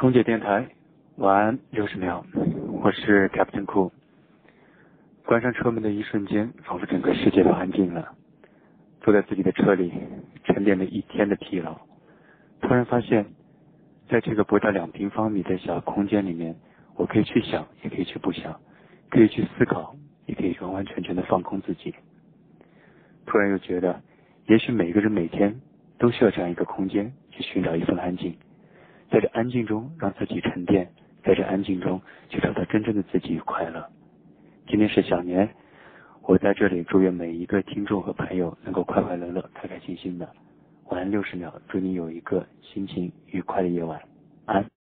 空姐电台，晚安六十秒，我是 Captain Cool。关上车门的一瞬间，仿佛整个世界都安静了。坐在自己的车里，沉淀了一天的疲劳，突然发现，在这个不到两平方米的小空间里面，我可以去想，也可以去不想，可以去思考，也可以完完全全的放空自己。突然又觉得，也许每个人每天都需要这样一个空间，去寻找一份安静。中让自己沉淀，在这安静中去找到真正的自己与快乐。今天是小年，我在这里祝愿每一个听众和朋友能够快快乐乐、开开心心的。晚安六十秒，祝你有一个心情愉快的夜晚，安。